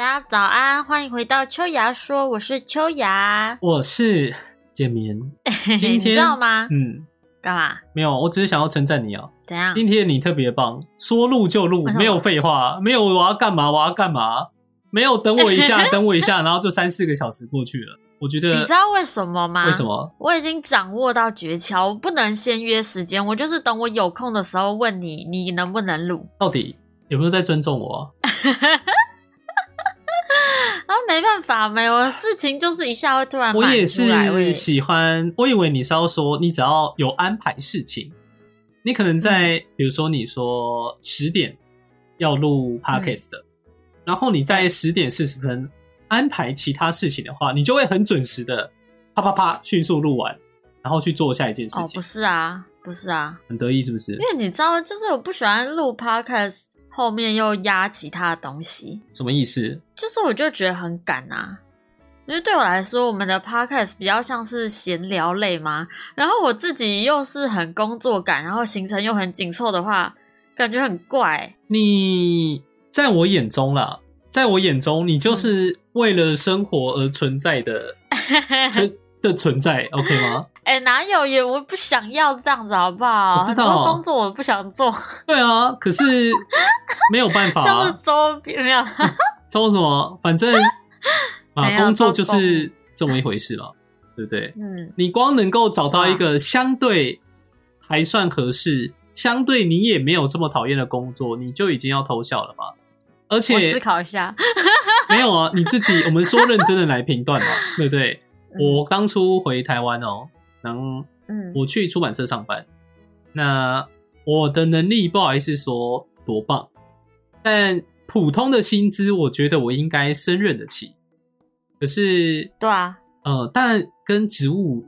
大家早安，欢迎回到秋芽说，我是秋芽。我是简明。今你天知道吗？嗯，干嘛？没有，我只是想要称赞你哦。怎样？今天你特别棒，说录就录没有废话，没有我要干嘛我要干嘛，没有等我一下 等我一下，然后就三四个小时过去了。我觉得你知道为什么吗？为什？么？我已经掌握到诀窍，我不能先约时间，我就是等我有空的时候问你，你能不能录？到底有没有在尊重我？啊，没办法，没有事情就是一下会突然我也是喜欢，我以为你是要说，你只要有安排事情，你可能在、嗯。比如说你说十点要录 podcast 的，然后你在十点四十分安排其他事情的话，你就会很准时的啪啪啪迅速录完，然后去做下一件事哦，情，不是啊，不是啊，很得意是不是？因？为你知道，就是我不喜欢录 podcast 后面又压其他的东西，什么意思？就是我就觉得很赶啊。因为对我来说，我们的 podcast 比较像是闲聊类嘛，然后我自己又是很工作感，然后行程又很紧凑的话，感觉很怪。你在我眼中啦，在我眼中，你嗯就是为了生活而存在的存 的存在，OK 吗？哎、哪有也我不想要这样子，好不好？我知道很多工作我不想做，对啊，可是 没有办法、像是啊，周边没有。周什么？反正 啊，工作就是这么一回事了，对不对？嗯，你光能够找到一个相对还算合适、相对你也没有这么讨厌的工作，你就已经要偷笑了吧？而且思考一下。没有啊，你自己，我们说认真的来评断嘛，对不对？嗯我当初回台湾哦，然后嗯，我去出版社上班，那我的能力不好意思说多棒，但普通的薪资，我觉得我应该胜任得起。可是，对啊，呃，但跟职务，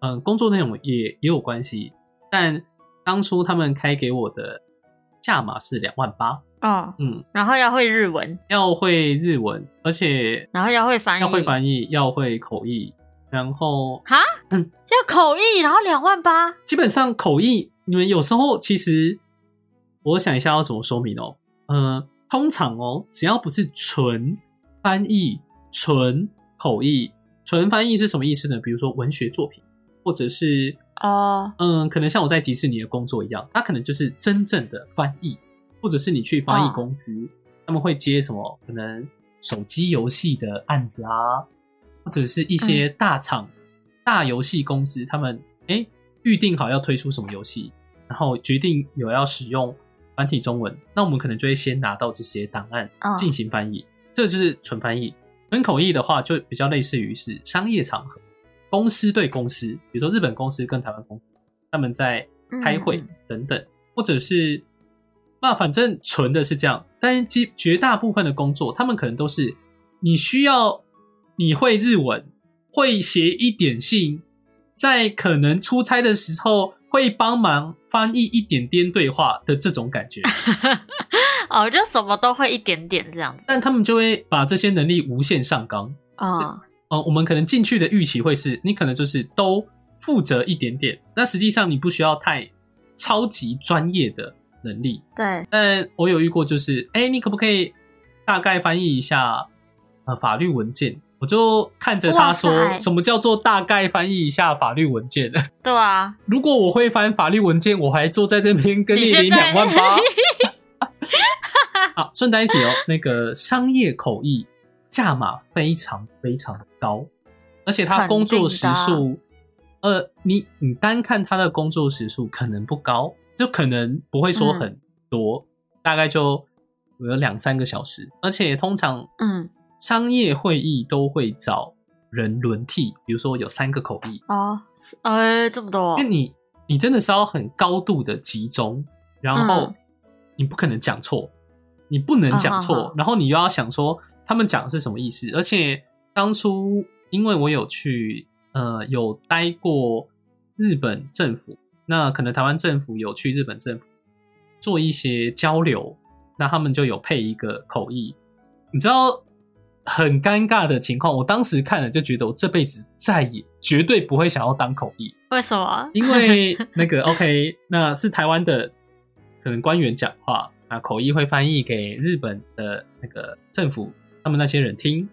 嗯、工作内容也也有关系。但当初他们开给我的价码是两万八，哦，嗯，然后要会日文，要会日文，而且然后要会翻译，要会翻译，要会口译，然后哈，嗯，要口译，然后两万八，基本上口译，你们有时候其实，我想一下要怎么说明哦。呃，通常哦，只要不是纯翻译、纯口译、纯翻译是什么意思呢？比如说文学作品，或者是哦，嗯，可能像我在迪士尼的工作一样，它可能就是真正的翻译，或者是你去翻译哦。公司，他们会接什么可能手机游戏的案子啊，或者是一些大厂、大游戏公司，他们哎预定好要推出什么游戏，然后决定有要使用繁体中文，那我们可能就会先拿到这些档案嗯进行翻译，这就是纯翻译。纯口译的话，就比较类似于是商业场合，公司对公司，比如说日本公司跟台湾公司，他们在开会嗯等等，或者是那反正纯的是这样，但是基绝大部分的工作，他们可能都是你需要你会日文，会写一点信，在可能出差的时候会帮忙翻译一点点对话的这种感觉，哦，就什么都会一点点这样子，但他们就会把这些能力无限上纲。哦，呃，我们可能进去的预期会是，你可能就是都负责一点点，那实际上你不需要太超级专业的能力。对，但我有遇过，就是，哎、你可不可以大概翻译一下呃法律文件？我就看着他哇说，什么叫做大概翻译一下法律文件？对啊，如果我会翻法律文件，我还坐在这边跟你领两万八。好，顺带一提哦，那个商业口译价码非常非常的高，而且他工作时数，呃，你你单看他的工作时数可能不高，就可能不会说很多，大概就有两三个小时，而且通常嗯，商业会议都会找人轮替，比如说有三个口译，哦，呃，这么多因为，你你真的是要很高度的集中，然后嗯你不可能讲错，你不能讲错，然后你又要想说他们讲的是什么意思。而且当初因为我有去呃有待过日本政府，那可能台湾政府有去日本政府做一些交流，那他们就有配一个口译，你知道。很尴尬的情况，我当时看了就觉得我这辈子再也绝对不会想要当口译，为什么？因为那个 OK，那是台湾的可能官员讲话，那口译会翻译给日本的那个政府他们那些人听。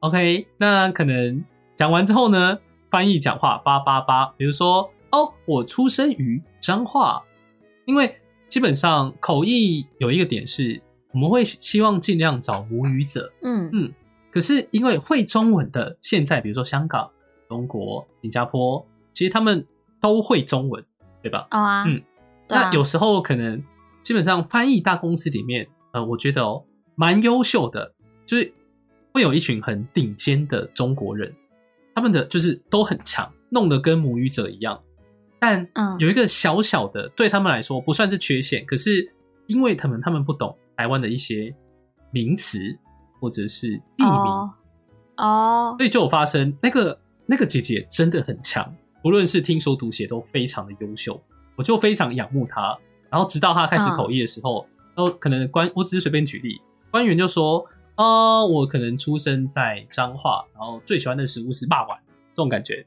OK，那可能讲完之后呢，翻译讲话八八八，比如说哦，我出生于彰化，因为基本上口译有一个点是，我们会希望尽量找母语者，嗯嗯，可是因为会中文的，现在比如说香港、中国、新加坡，其实他们都会中文，对吧？哦啊，嗯那有时候可能基本上翻译大公司里面，呃，我觉得哦，蛮优秀的，就是会有一群很顶尖的中国人，他们的就是都很强，弄得跟母语者一样。但嗯有一个小小的，对他们来说不算是缺陷，可是因为他们他们不懂台湾的一些名词或者是地名，哦哦所以就有发生那个那个姐姐真的很强，不论是听说读写都非常的优秀，我就非常仰慕她。然后直到她开始嗯口译的时候，然后可能官我只是随便举例，官员就说：“哦，我可能出生在彰化，然后最喜欢的食物是霸碗，这种感觉。”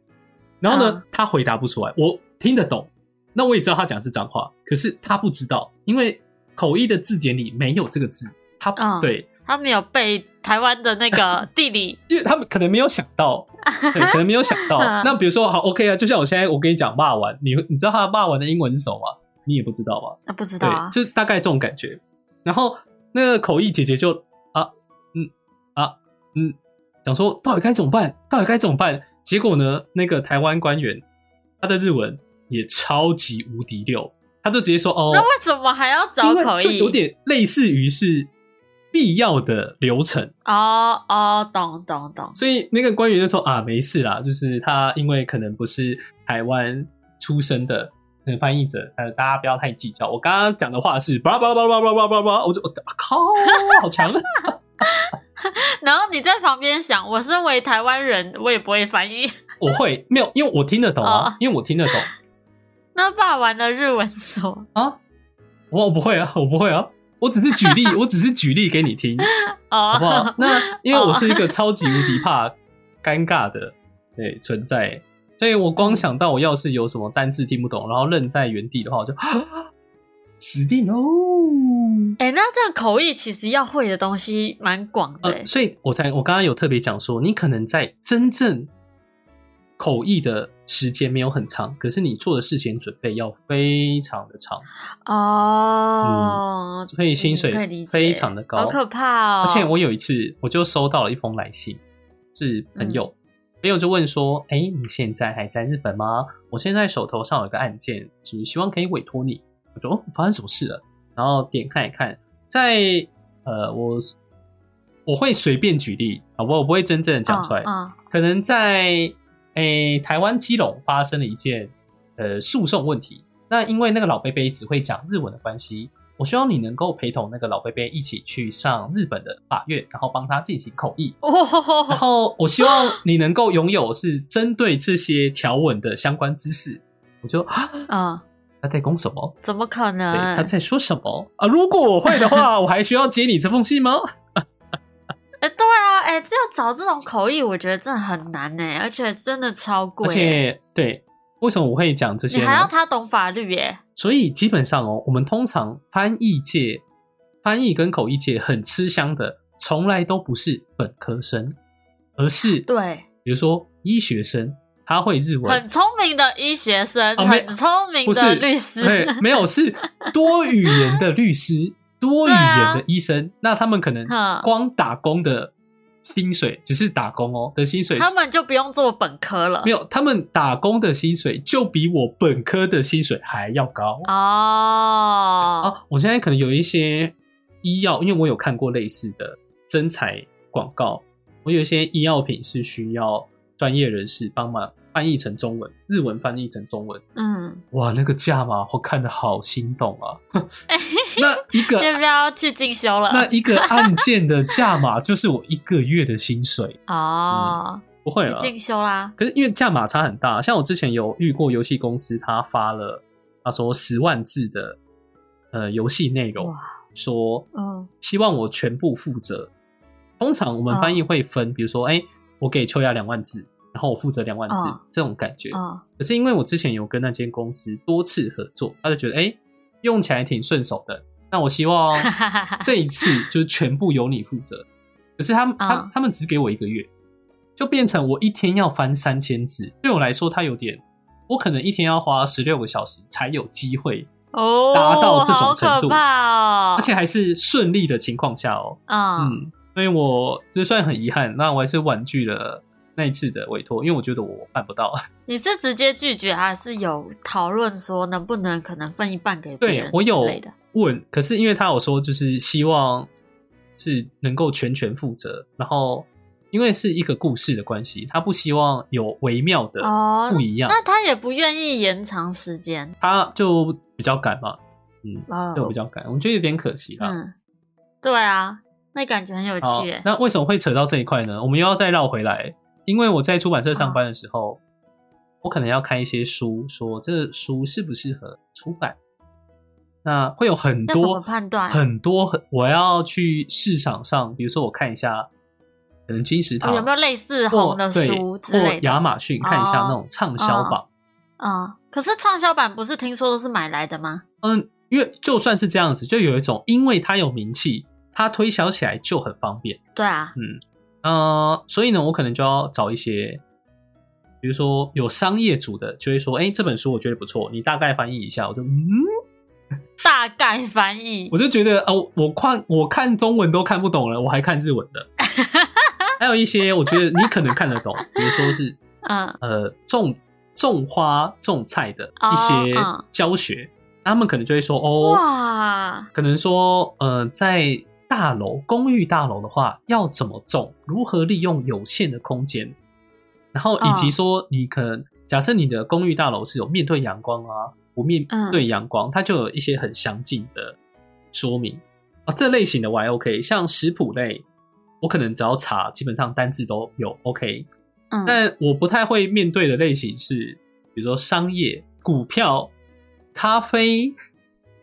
然后呢嗯，他回答不出来，我听得懂，那我也知道他讲的是彰化，可是他不知道，因为口译的字典里没有这个字，他、嗯对。他没有背台湾的那个地理，因为他们可能没有想到，对，可能没有想到。嗯那比如说，好，OK 啊，就像我现在我跟你讲骂完，你你知道他骂完的英文是什么吗？你也不知道吧？那不知道对啊，，就大概这种感觉。然后那个口译姐姐就啊，嗯啊，嗯，想说到底该怎么办？到底该怎么办？结果呢，那个台湾官员他的日文也超级无敌溜，他就直接说哦，那为什么还要找口译？就有点类似于是必要的流程。哦哦，懂懂懂，所以那个官员就说啊，没事啦，就是他因为可能不是台湾出生的那个翻译者，呃，大家不要太计较。我刚刚讲的话是巴拉巴拉巴拉巴拉巴拉巴拉，我就我靠，好强啊！然后你在旁边想，我身为台湾人，我也不会翻译。我会没有，因为我听得懂啊哦，因为我听得懂那霸王的日文说？啊，我我不会啊，我不会啊，我只是举例，我只是举例给你听，哦，好不好？那 因为我是一个超级无敌怕尴尬的对存在，所以我光想到我要是有什么单字听不懂，然后愣在原地的话，我就 死定喽。哎、那这样口译其实要会的东西蛮广的、欸呃，所以我才我刚刚有特别讲说，你可能在真正口译的时间没有很长，可是你做的事前准备要非常的长，哦，所以薪水非常的高，好可怕哦！而且我有一次我就收到了一封来信，是朋友，嗯朋友就问说：“哎、你现在还在日本吗？我现在手头上有一个案件，只希望可以委托你。”我说：“哦，发生什么事了？”然后点开一看，在呃，我我会随便举例啊，我我不会真正的讲出来。可能在诶、台湾基隆发生了一件呃诉讼问题，那因为那个老贝贝只会讲日文的关系，我希望你能够陪同那个老贝贝一起去上日本的法院，然后帮他进行口译。然哦，后我希望你能够拥有是针对这些条文的相关知识。我就啊，嗯，他在攻什么？怎么可，能？他在说什么啊？如果我会的话，我还需要接你这封信吗？哎、这要找这种口译，我觉得真的很难呢，而且真的超贵而欸，且，对，为什么我会讲这些？你还要他懂法律耶。所以基本上哦，我们通常翻译界、翻译跟口译界很吃香的，从来都不是本科生，而是对，比如说医学生，他会日文，很聪明的医学生，哦很聪明的律师，对，没有是多语言的律师、多语言啊的医生，那他们可能光打工的薪水只是打工哦的薪水，他们就不用做本科了。没有，他们打工的薪水就比我本科的薪水还要高。哦，啊，我现在可能有一些医药，因为我有看过类似的真彩广告，我有一些医药品是需要专业人士帮忙翻译成中文，日文翻译成中文。嗯，哇，那个价码我看的好心动啊！那一个要不要去进修了？那一个案件的价码就是我一个月的薪水，哦，不会了。进修啦。可是因为价码差很大，像我之前有遇过游戏公司，他发了他说十万字的呃游戏内容哇，说嗯希望我全部负责。通常我们翻译会分，比如说，哎、我给秋雅两万字，然后我负责两万字、哦这种感觉。嗯可是因为我之前有跟那间公司多次合作，他就觉得，哎、用起来挺顺手的。那我希望这一次就是全部由你负责。可是他们他嗯他们只给我一个月，就变成我一天要翻三千字，对我来说，它有点，我可能一天要花十六个小时才有机会，哦，达到这种程度！而且还是顺利的情况下哦。嗯，嗯，所以我就算很遗憾，那我还是婉拒了那一次的委托，因为我觉得我办不到。你是直接拒绝，还是有讨论说能不能可能分一半给别人对我有？问，可是因为他有说，就是希望是能够全权负责，然后因为是一个故事的关系，他不希望有微妙的哦不一样，那他也不愿意延长时间他就比较赶嘛，嗯，哦，就比较赶，我觉得有点可惜啦。嗯，对啊，那感觉很有趣。，那为什么会扯到这一块呢？我们又要再绕回来，因为我在出版社上班的时哦候，我可能要看一些书，说这书适不适合出版。那会有很多判断很多很，我要去市场上，比如说我看一下，可能金石堂、哦有没有类似或红的对书之或类的？亚马逊看一下哦那种畅销榜。嗯，可是畅销版不是听说都是买来的吗？嗯，因为就算是这样子，就有一种，因为它有名气，它推销起来就很方便。对啊，嗯，呃，所以呢，我可能就要找一些，比如说有商业组的，就会说，哎、这本书我觉得不错，你大概翻译一下，我就嗯，大概翻译。我就觉得哦，我看我看中文都看不懂了，我还看日文的。还有一些我觉得你可能看得懂，比如说是 嗯呃种种花种菜的哦一些嗯。教学，他们可能就会说哦，哇，可能说，呃，在大楼公寓大楼的话，要怎么种？如何利用有限的空间？然后以及哦说，你可能假设你的公寓大楼是有面对阳光啊，不面嗯对阳光，它就有一些很详尽的说明啊。这类型的我还 OK，像食谱类，我可能只要查，基本上单字都有 OK。嗯，但我不太会面对的类型是，比如说商业、股票、咖啡、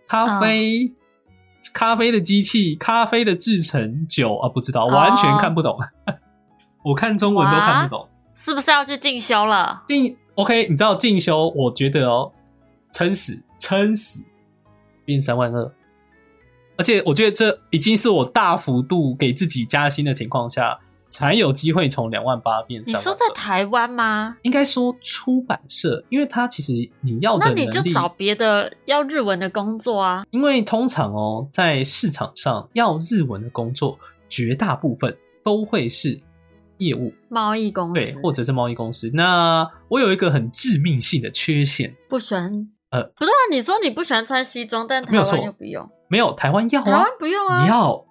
咖啡、咖啡的机器、咖啡的制成、酒啊，不知道，完全看不懂。我看中文都看不懂。是不是要去进修了？进 OK，你知道进修，我觉得哦，撑死撑死变三万二，而且我觉得这已经是我大幅度给自己加薪的情况下，才有机会从两万八变你。说在台湾吗？应该说出版社，因为它其实你要的那，你就找别的要日文的工作啊。因为通常哦，在市场上要日文的工作，绝大部分都会是业务，贸易公司对，或者是贸易公司。那我有一个很致命性的缺陷，不喜欢。呃不对啊，你说你不喜欢穿西装，但台湾又不用，没有台湾要台湾啊，不用啊，要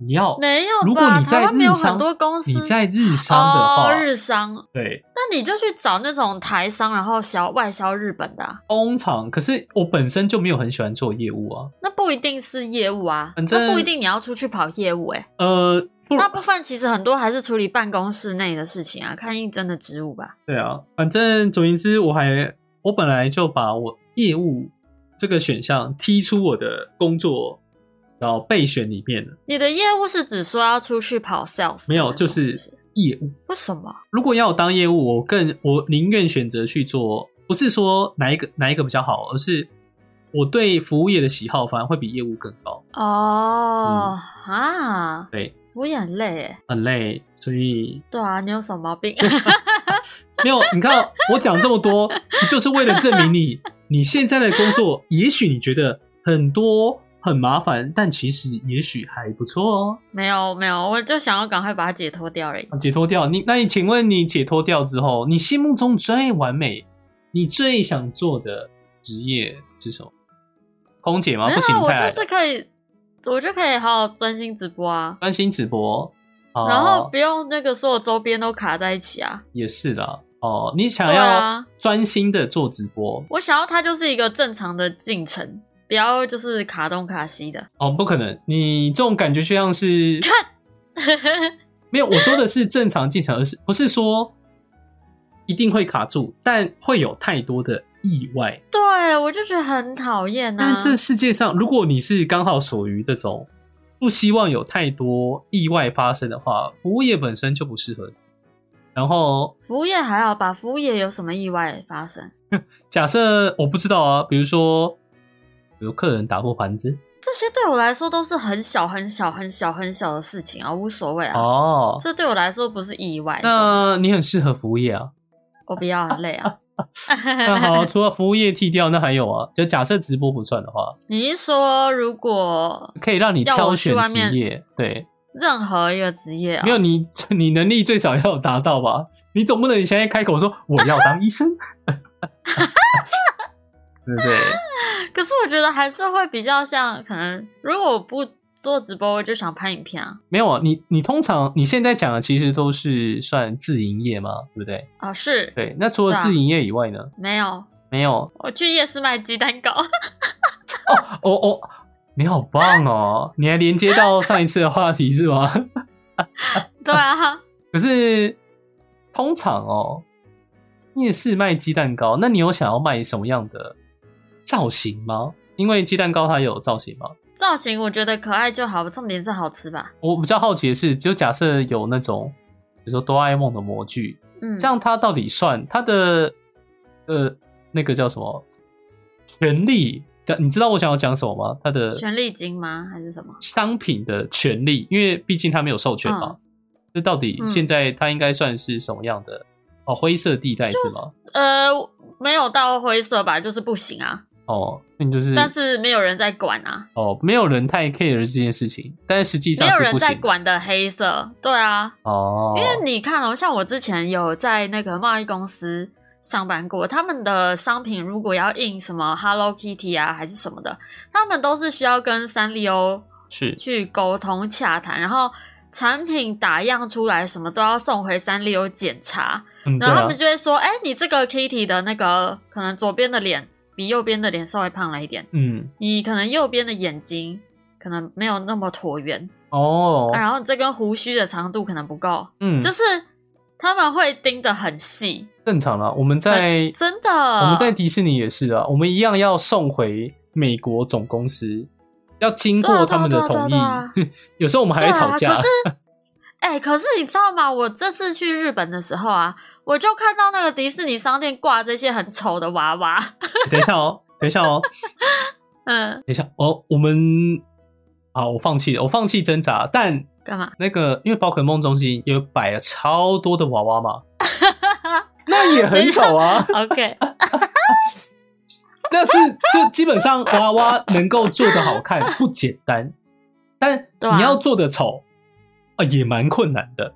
你要，没有吧？如果你在日商很多公司，你在日商的话，哦、日商，对，那你就去找那种台商，然后销外销日本的、啊，通常可是我本身就没有很喜欢做业务啊，那不一定是业务啊，反正那不一定你要出去跑业务、欸，呃，大部分其实很多还是处理办公室内的事情啊，看应征的职务吧。对啊，反正总言之，我还我本来就把我业务这个选项踢出我的工作然后备选里面了。你的业务是指说要出去跑 sales？没有，就是业务。为什么？如果要我当业务，我更我宁愿选择去做，不是说哪一个哪一个比较好，而是我对服务业的喜好反而会比业务更高。哦、嗯啊，对，我也很累诶。很累，所以对啊，你有什么毛病？没有。你看我讲这么多，就是为了证明你，你现在的工作，也许你觉得很多很麻烦，但其实也许还不错哦。没有没有，我就想要赶快把它解脱掉而已。解脱掉你，那你请问你解脱掉之后，你心目中最完美、你最想做的职业是什么？空姐吗？不行，啊，我就是可以，我就可以好好专心直播啊，专心直播，哦、然后不用那个所有周边都卡在一起啊。也是的哦。你想要啊专心的做直播、我想要它就是一个正常的进程，不要就是卡东卡西的。哦，不可能，你这种感觉就像是 没有，我说的是正常进程，而是不是说一定会卡住，但会有太多的意外。对，我就觉得很讨厌啊。但这世界上，如果你是刚好属于这种不希望有太多意外发生的话，服务业本身就不适合你。然后服务业还好吧？服务业有什么意外发生？假设我不知道啊，比如说，比如客人打破盘子，这些对我来说都是很小很小很小很小的事情啊，无所谓啊。哦，这对我来说不是意外。那你很适合服务业啊。我不要很累啊。那好，除了服务业剃掉，那还有啊？就假设直播不算的话，你是说如果可以让你挑选职业，对，任何一个职业啊，没有你你能力最少要有达到吧？你总不能你现在开口说我要当医生，对不对？可是我觉得还是会比较像，可能如果我不做直播，我就想拍影片啊。没有啊，你你通常你现在讲的其实都是算自营业嘛，对不对？哦，是对，那除了自营业以外呢？没有，没有我去夜市卖鸡蛋糕。哦哦，你好棒哦！你还连接到上一次的话题是吗？对啊，可是通常哦，夜市卖鸡蛋糕，那你有想要卖什么样的造型吗？因为鸡蛋糕它有造型吗？造型我觉得可爱就好，重点是好吃吧。我比较好奇的是，就假设有那种，比如说哆啦 A 梦的模具，嗯，这样它到底算它的呃那个叫什么权利？你知道我想要讲什么吗？它的权利金吗？还是什么？商品的权利，因为毕竟它没有授权嘛。这到底嗯现在它应该算是什么样的？哦，灰色地带是吗？呃，没有到灰色吧，就是不行啊。哦，那你就是，但是没有人在管啊，哦，没有人太 care 这件事情，但是实际上没有人在管的黑色。对啊，哦，因为你看哦，像我之前有在那个贸易公司上班过，他们的商品如果要印什么 Hello Kitty 啊，还是什么的，他们都是需要跟三丽鸥是去沟通洽谈，然后产品打样出来什么都要送回三丽鸥检查，然后他们，就会说，哎、你这个 Kitty 的那个可能左边的脸比右边的脸稍微胖了一点，嗯，你可能右边的眼睛可能没有那么椭圆，哦啊，然后这根胡须的长度可能不够，嗯，就是他们会盯得很细，正常了。我们在真的。我们在迪士尼也是啊，我们一样要送回美国总公司，要经过他们的同意啊啊。有时候我们还会吵架。可是，哎、可是你知道吗？我这次去日本的时候啊，我就看到那个迪士尼商店挂这些很丑的娃娃。等一下哦，等一下哦，嗯，等一下哦，我们好，我放弃了，我放弃挣扎。但干嘛？那个，因为宝可梦中心有摆了超多的娃娃嘛，那也很丑啊。OK，但是就基本上娃娃能够做的好看不简单，但你要做的丑啊也蛮困难的。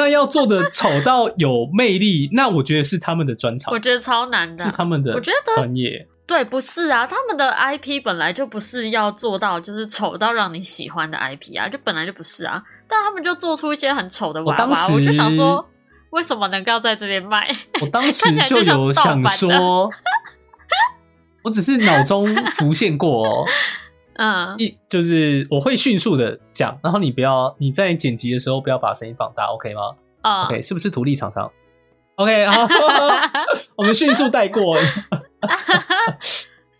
那要做的丑到有魅力，那我觉得是他们的专长我，觉得超难的是。他们的我觉得专业。对，不是啊，他们的 IP 本来就不是要做到就是丑到让你喜欢的 IP 啊，就本来就不是啊。但他们就做出一些很丑的娃娃，我当时我就想说，为什么能够在这边卖？我当时 就有想说，我只是脑中浮现过哦，嗯，一就是我会迅速的讲，然后你不要你在剪辑的时候不要把声音放大，OK 吗啊、？OK，是不是图利厂商？OK，好，我们迅速带过，是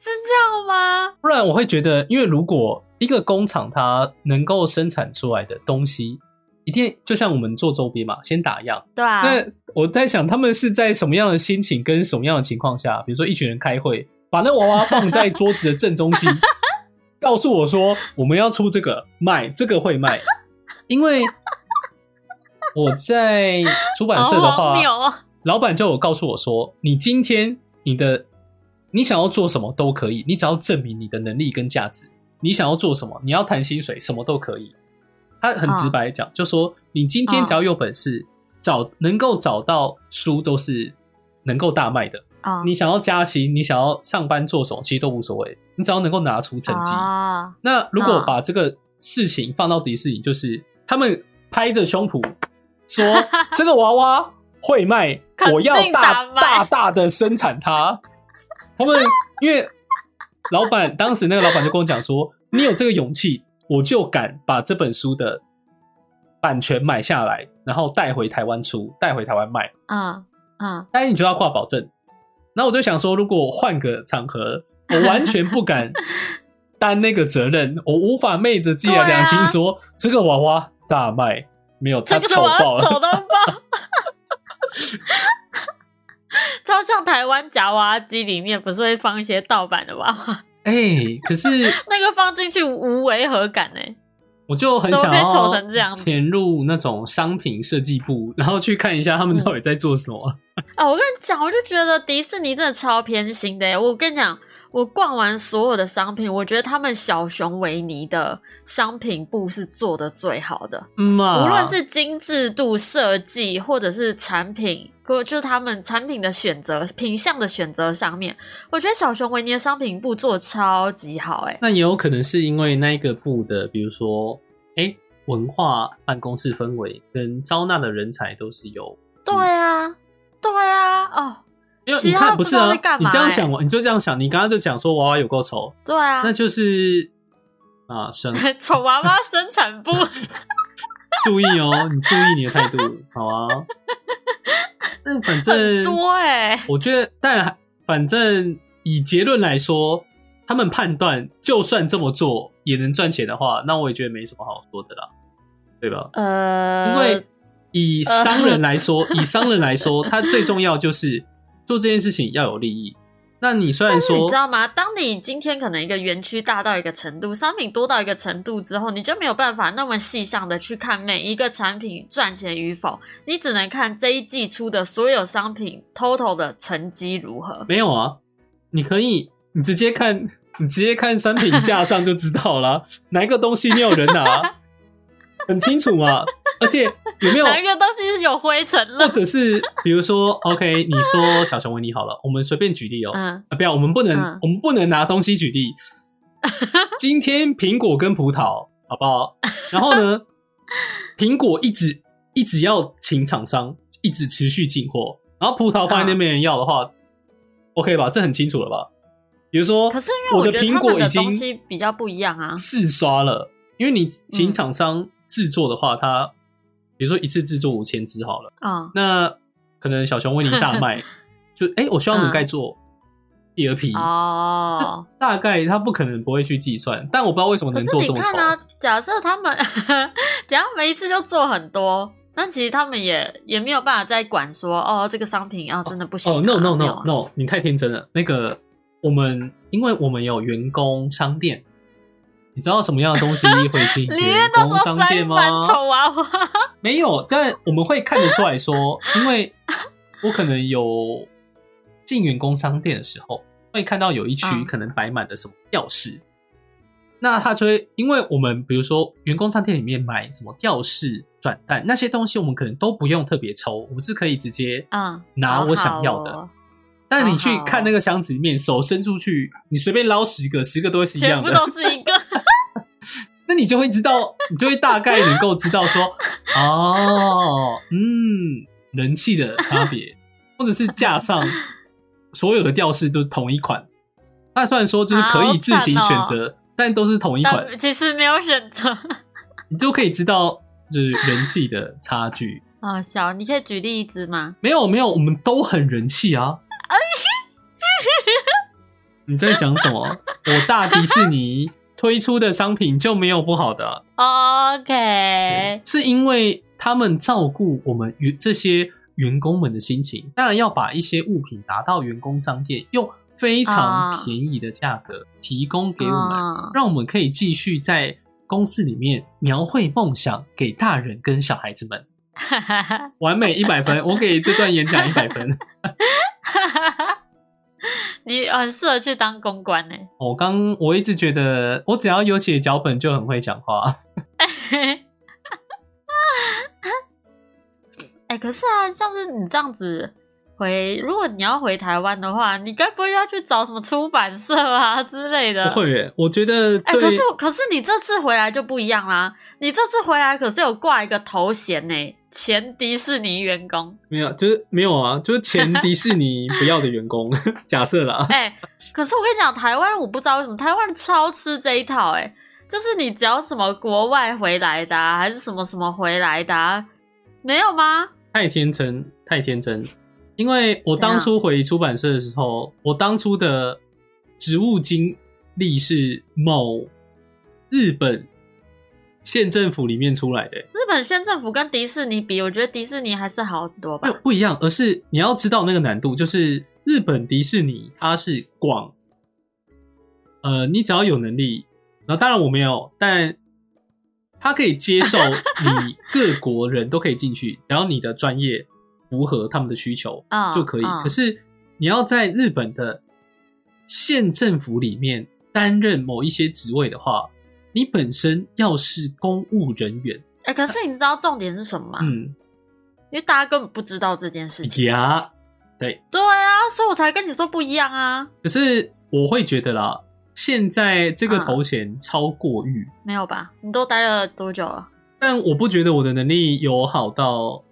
这样吗？不然我会觉得，因为如果一个工厂它能够生产出来的东西，一定就像我们做周边嘛，先打样。对啊，那我在想，他们是在什么样的心情跟什么样的情况下，比如说一群人开会，把那娃娃放在桌子的正中心，告诉我说我们要出这个卖，这个会卖，因为我在出版社的话老板就有告诉我说，你今天你的你想要做什么都可以，你只要证明你的能力跟价值。你想要做什么，你要谈薪水，什么都可以。他很直白地讲，就说你今天只要有本事，找能够找到书都是能够大卖的。啊你想要加薪，你想要上班做什么，其实都无所谓，你只要能够拿出成绩。啊，那如果嗯把这个事情放到迪士尼，就是他们拍着胸脯说 这个娃娃会卖，我要大大大大的生产它。他们因为老板当时那个老板就跟我讲说，你有这个勇气，我就敢把这本书的版权买下来，然后带回台湾出，带回台湾卖。嗯嗯，但是你就要挂保证。然后我就想说，如果换个场合，我完全不敢担那个责任，我无法昧着自己的良心说、这个娃娃大卖，没有它这个我丑爆了。丑到爆。超像台湾夹娃娃机里面不是会放一些盗版的娃娃？哎、可是 那个放进去无违和感哎、我就很想要潜入那种商品设计部，然后去看一下他们到底在做什么。啊，我跟你讲，我就觉得迪士尼真的超偏心的耶。我跟你讲，我逛完所有的商品，我觉得他们小熊维尼的商品部是做的最好的，无论是精致度、设计，或者是产品，或就是他们产品的选择、品相的选择上面，我觉得小熊维尼的商品部做的超级好哎。那也有可能是因为那一个部的，比如说，哎、文化办公室氛围跟招纳的人才都是有。对啊，对啊，哦，因为你看不是啊你这样想，你就这样想，你刚刚就讲说娃娃有够丑，对啊那，就是啊，生 丑娃娃生产部。注意哦，你注意你的态度，好啊。但反正很多哎、我觉得，但反正以结论来说，他们判断就算这么做也能赚钱的话，那我也觉得没什么好说的啦，对吧？呃，因为以商人来说，以商人来说，他最重要就是做这件事情要有利益。那你虽然说你知道吗？当你今天可能一个园区大到一个程度，商品多到一个程度之后，你就没有办法那么细项的去看每一个产品赚钱与否，你只能看这一季出的所有商品 total 的成绩如何。没有啊，你可以你直接看，你直接看商品架上就知道了，哪一个东西没有人拿，很清楚嘛。而且有没有哪一个东西是有灰尘了或？者是比如说，OK，你说小熊维尼好了，我们随便举例哦。嗯，啊，不要，我们不能，嗯我们不能拿东西举例。今天苹果跟葡萄，好不好？然后呢，苹果一直一直要请厂商一直持续进货，然后葡萄放在那边没人要的话、o k 吧？这很清楚了吧？比如说，可是因为我的苹果已经西比较不一样啊。四刷了，因为你请嗯厂商制作的话，它比如说一次制作五千只好了。哦，那可能小熊维尼大卖，就哎、我希望能嗯再做第二批。哦。大概他不可能不会去计算，但我不知道为什么能做这么丑。看啊，假设他们，假如他们一次就做很多，那其实他们也也没有办法再管说，哦，这个商品啊真的不行啊、哦，no no no no，你太天真了。那个我们，因为我们有员工商店，你知道什么样的东西会进 员工商店吗？丑娃娃，没有，但我们会看得出来说，因为我可能有进员工商店的时候，会看到有一区嗯可能摆满了什么吊饰，那他就会，因为我们比如说员工商店里面买什么吊饰、转蛋那些东西，我们可能都不用特别抽，我们是可以直接嗯，拿我想要的。好好哦但你去看那个箱子里面，手伸出去，你随便捞十个，十个都会是一全部样的。都是一个，那你就会知道，你就会大概能够知道说，哦，嗯，人气的差别，或者是架上所有的吊饰都是同一款。那虽然说就是可以自行选择，但都是同一款，其实没有选择。你就可以知道就是人气的差距。啊，小，你可以举例一支吗？没有没有，我们都很人气啊。你在讲什么？我大迪士尼推出的商品就没有不好的啊、OK，是因为他们照顾我们员这些员工们的心情，当然要把一些物品拿到员工商店，用非常啊便宜的价格提供给我们，嗯让我们可以继续在公司里面描绘梦想给大人跟小孩子们。完美一百分，我给这段演讲一百分。你很适合去当公关呢。我刚我一直觉得，我只要有写脚本就很会讲话。哎、可是啊，像是你这样子回，如果你要回台湾的话，你该不会要去找什么出版社啊之类的？不会耶，我觉得哎、对，可是可是你这次回来就不一样啦，你这次回来可是有挂一个头衔呢，前迪士尼员工。没有，就是没有啊，就是前 迪士尼不要的员工，假设啦。哎、可是我跟你讲，台湾我不知道为什么台湾人超吃这一套、哎，就是你只要什么国外回来的、啊，还是什么什么回来的、啊，没有吗？太天真，太天真。因为我当初回出版社的时候，我当初的职务经历是某日本县政府里面出来的，日本县政府跟迪士尼比，我觉得迪士尼还是好很多吧。不一样，而是你要知道那个难度，就是日本迪士尼它是广呃，你只要有能力，然后当然我没有，但他可以接受 你各国人都可以进去，然后你的专业符合他们的需求嗯就可以。嗯可是你要在日本的县政府里面担任某一些职位的话，你本身要是公务人员，哎、可是你知道重点是什么吗？嗯，因为大家根本不知道这件事情。呀，对。对啊，所以我才跟你说不一样啊。可是我会觉得啦，现在这个嗯头衔超过誉，没有吧？你都待了多久了？但我不觉得我的能力有好到，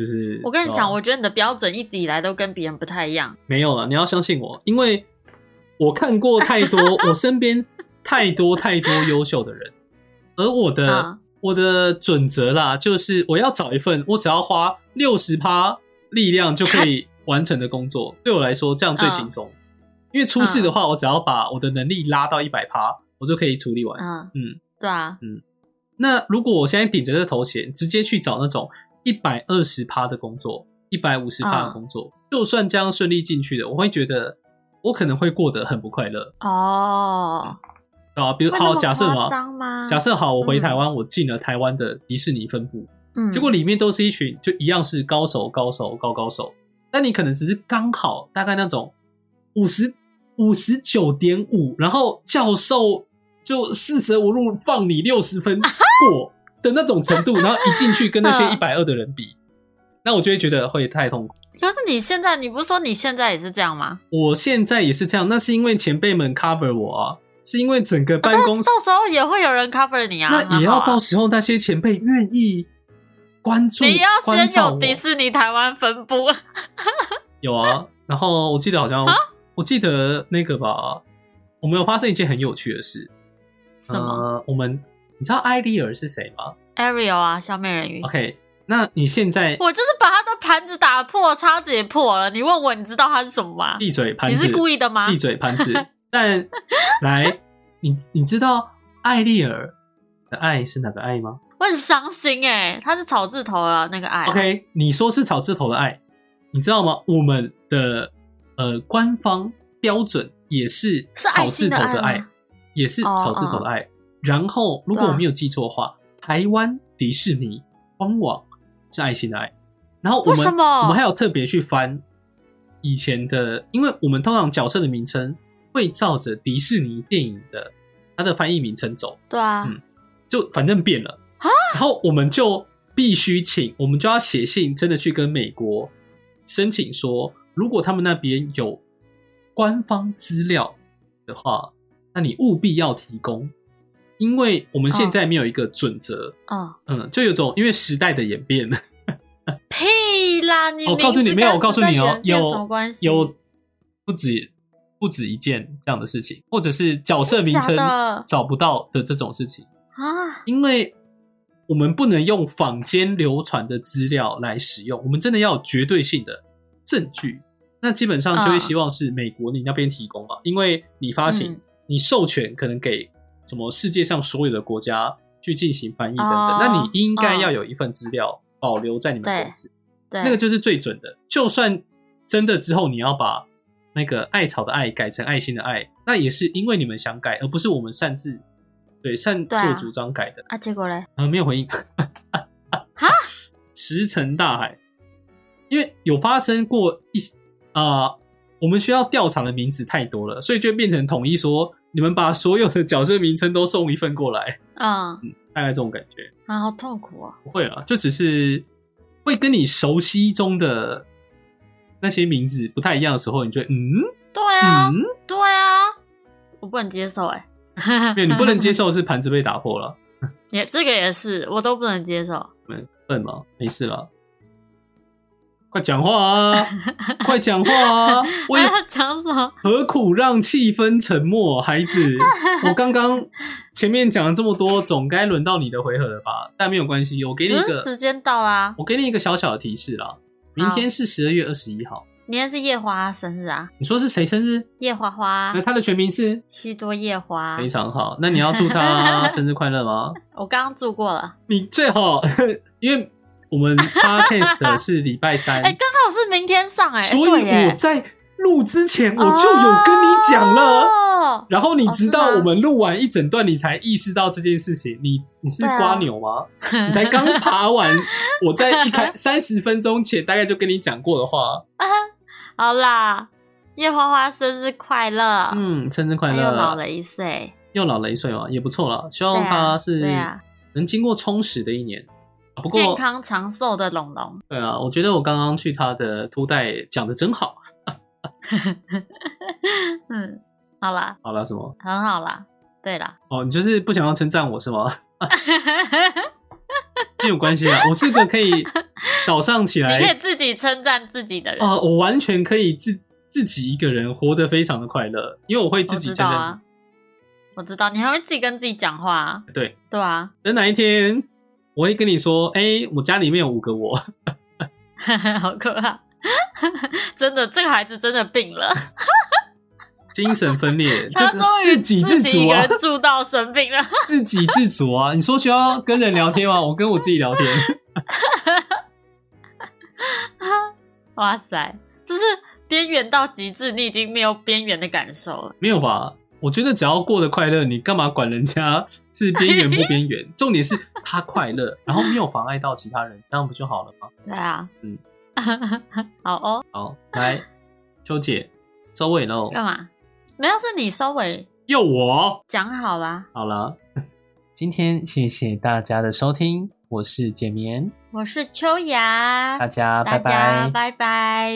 就是我跟你讲，哦我觉得你的标准一直以来都跟别人不太一样。没有了，你要相信我，因为我看过太多，我身边太多太多优秀的人，而我的、嗯我的准则啦，就是我要找一份我只要花六十趴力量就可以完成的工作，对我来说这样最轻松。因为出事的话，我只要把我的能力拉到一百趴，我就可以处理完。嗯，嗯，对啊，嗯那如果我现在顶着这头衔，直接去找那种一百二十趴的工作，一百五十趴的嗯。工作，就算这样顺利进去的，我会觉得我可能会过得很不快乐。哦，啊。比如好，假设嘛，假设好，我回嗯。台湾，我进了台湾的迪士尼分部，嗯，结果里面都是一群就一样是高手、高手、高高手，但你可能只是刚好大概那种五十五十九点五，然后教授就四舍五入放你六十分过 的那种程度，然后一进去跟那些一嗯百二的人比，那我就会觉得会太痛苦。可是你现在，你不是说你现在也是这样吗？我现在也是这样，那是因为前辈们 cover 我啊，是因为整个办公室到时候也会有人 cover 你啊。那也要到时候那些前辈愿意关注，你要先有迪士尼台湾分部。有啊，然后我记得好像，我记得那个吧，我们有发生一件很有趣的事。什么呃？我们你知道艾丽尔是谁吗 Ariel 啊，小美人鱼。？OK，那你现在我就是把他的盘子打破，叉子也破了。你问我，你知道它是什么吗？闭嘴盘子，你是故意的吗闭嘴盘子。但来，你你知道艾丽尔的爱是哪个爱吗我很伤心哎，它是草字头啊，那个爱啊。？OK，你说是草字头的爱，你知道吗？我们的呃官方标准也是是草字心的爱头的爱，也是哦草字头的爱。然后，如果我没有记错的话，台湾迪士尼官网是爱心的爱。然后我们为什么？我们还有特别去翻以前的，因为我们通常角色的名称会照着迪士尼电影的它的翻译名称走，对啊，嗯就反正变了。啊？然后我们就必须请，我们就要写信，真的去跟美国申请说，如果他们那边有官方资料的话，那你务必要提供，因为我们现在没有一个准则，嗯，嗯，就有种因为时代的演变，屁啦！你我告诉你没有，我告诉你哦，有？有不止不止一件这样的事情，或者是角色名称找不到的这种事情。啊，因为我们不能用坊间流传的资料来使用，我们真的要有绝对性的证据。那基本上就会嗯希望是美国你那边提供嘛，因为你发行、嗯你授权可能给什么世界上所有的国家去进行翻译等等，哦那你应该嗯要有一份资料保留在你们公司，对，那个就是最准的。就算真的之后你要把那个艾草的艾改成爱心的爱，那也是因为你们想改，而不是我们擅自对擅对啊作主张改的。啊，结果嘞，啊，没有回应。哈，石沉大海，因为有发生过一啊、我们需要调查的名字太多了，所以就变成统一说，你们把所有的角色名称都送一份过来，嗯，大概这种感觉。啊，好痛苦啊。不会啊，就只是会跟你熟悉中的那些名字不太一样的时候，你就会嗯对啊，嗯，对啊，我不能接受哎。对，你不能接受 是盘子被打破了，也这个也是，我都不能接受。笨笨吗？没事了。快讲话啊！快讲话啊！我要讲什么？何苦让气氛沉默，孩子？我刚刚前面讲了这么多，总该轮到你的回合了吧？但没有关系，我给你一可是时，间到啦，我给你一个小小的提示啦。明天是十二月二十一号，明天是夜花生日啊，你说是谁生日？夜花花那，他的全名是？须多夜花。非常好，那你要祝他 生日快乐吗？我刚刚祝过了，你最好，因为我们 podcast 是礼拜三，哎，刚好是明天上哎，所以我在录之前我就有跟你讲了。哦然后你直到我们录完一整段，你才意识到这件事情。你你是瓜牛吗？你才刚爬完，我在一开三十分钟前大概就跟你讲过的话。好啦，叶花花生日快乐！嗯，生日快乐又老！了一岁，又老了一岁嘛，也不错了。希望他是能经过充实的一年。不过，健康长寿的龙龙。对啊，我觉得我刚刚去他的图代讲的真好。嗯，好啦，好了，什么？很好啦。对啦，哦，你就是不想要称赞我是吗？没有关系啊，我是个可以早上起来你可以，自己称赞自己的人。哦、我完全可以自自己一个人活得非常的快乐，因为我会自己称赞自己。，我知道，你还会自己跟自己讲话、啊，对，对啊，等哪一天我会跟你说，哎、我家里面有五个我，好可怕，真的，这个孩子真的病了，精神分裂，他就终于自给自自足啊住到生病了，自给自足啊！你说需要跟人聊天吗？我跟我自己聊天。哇塞，这是边缘到极致，你已经没有边缘的感受了。没有吧？我觉得只要过得快乐，你干嘛管人家 是边缘不边缘？重点是他快乐，然后没有妨碍到其他人，这样不就好了吗？对啊，嗯，好哦，好，来，秋姐收尾喽，干嘛？没有，是你收尾又我讲好啦。好了。今天谢谢大家的收听，我是简眠，我是秋雅，大家拜拜。拜拜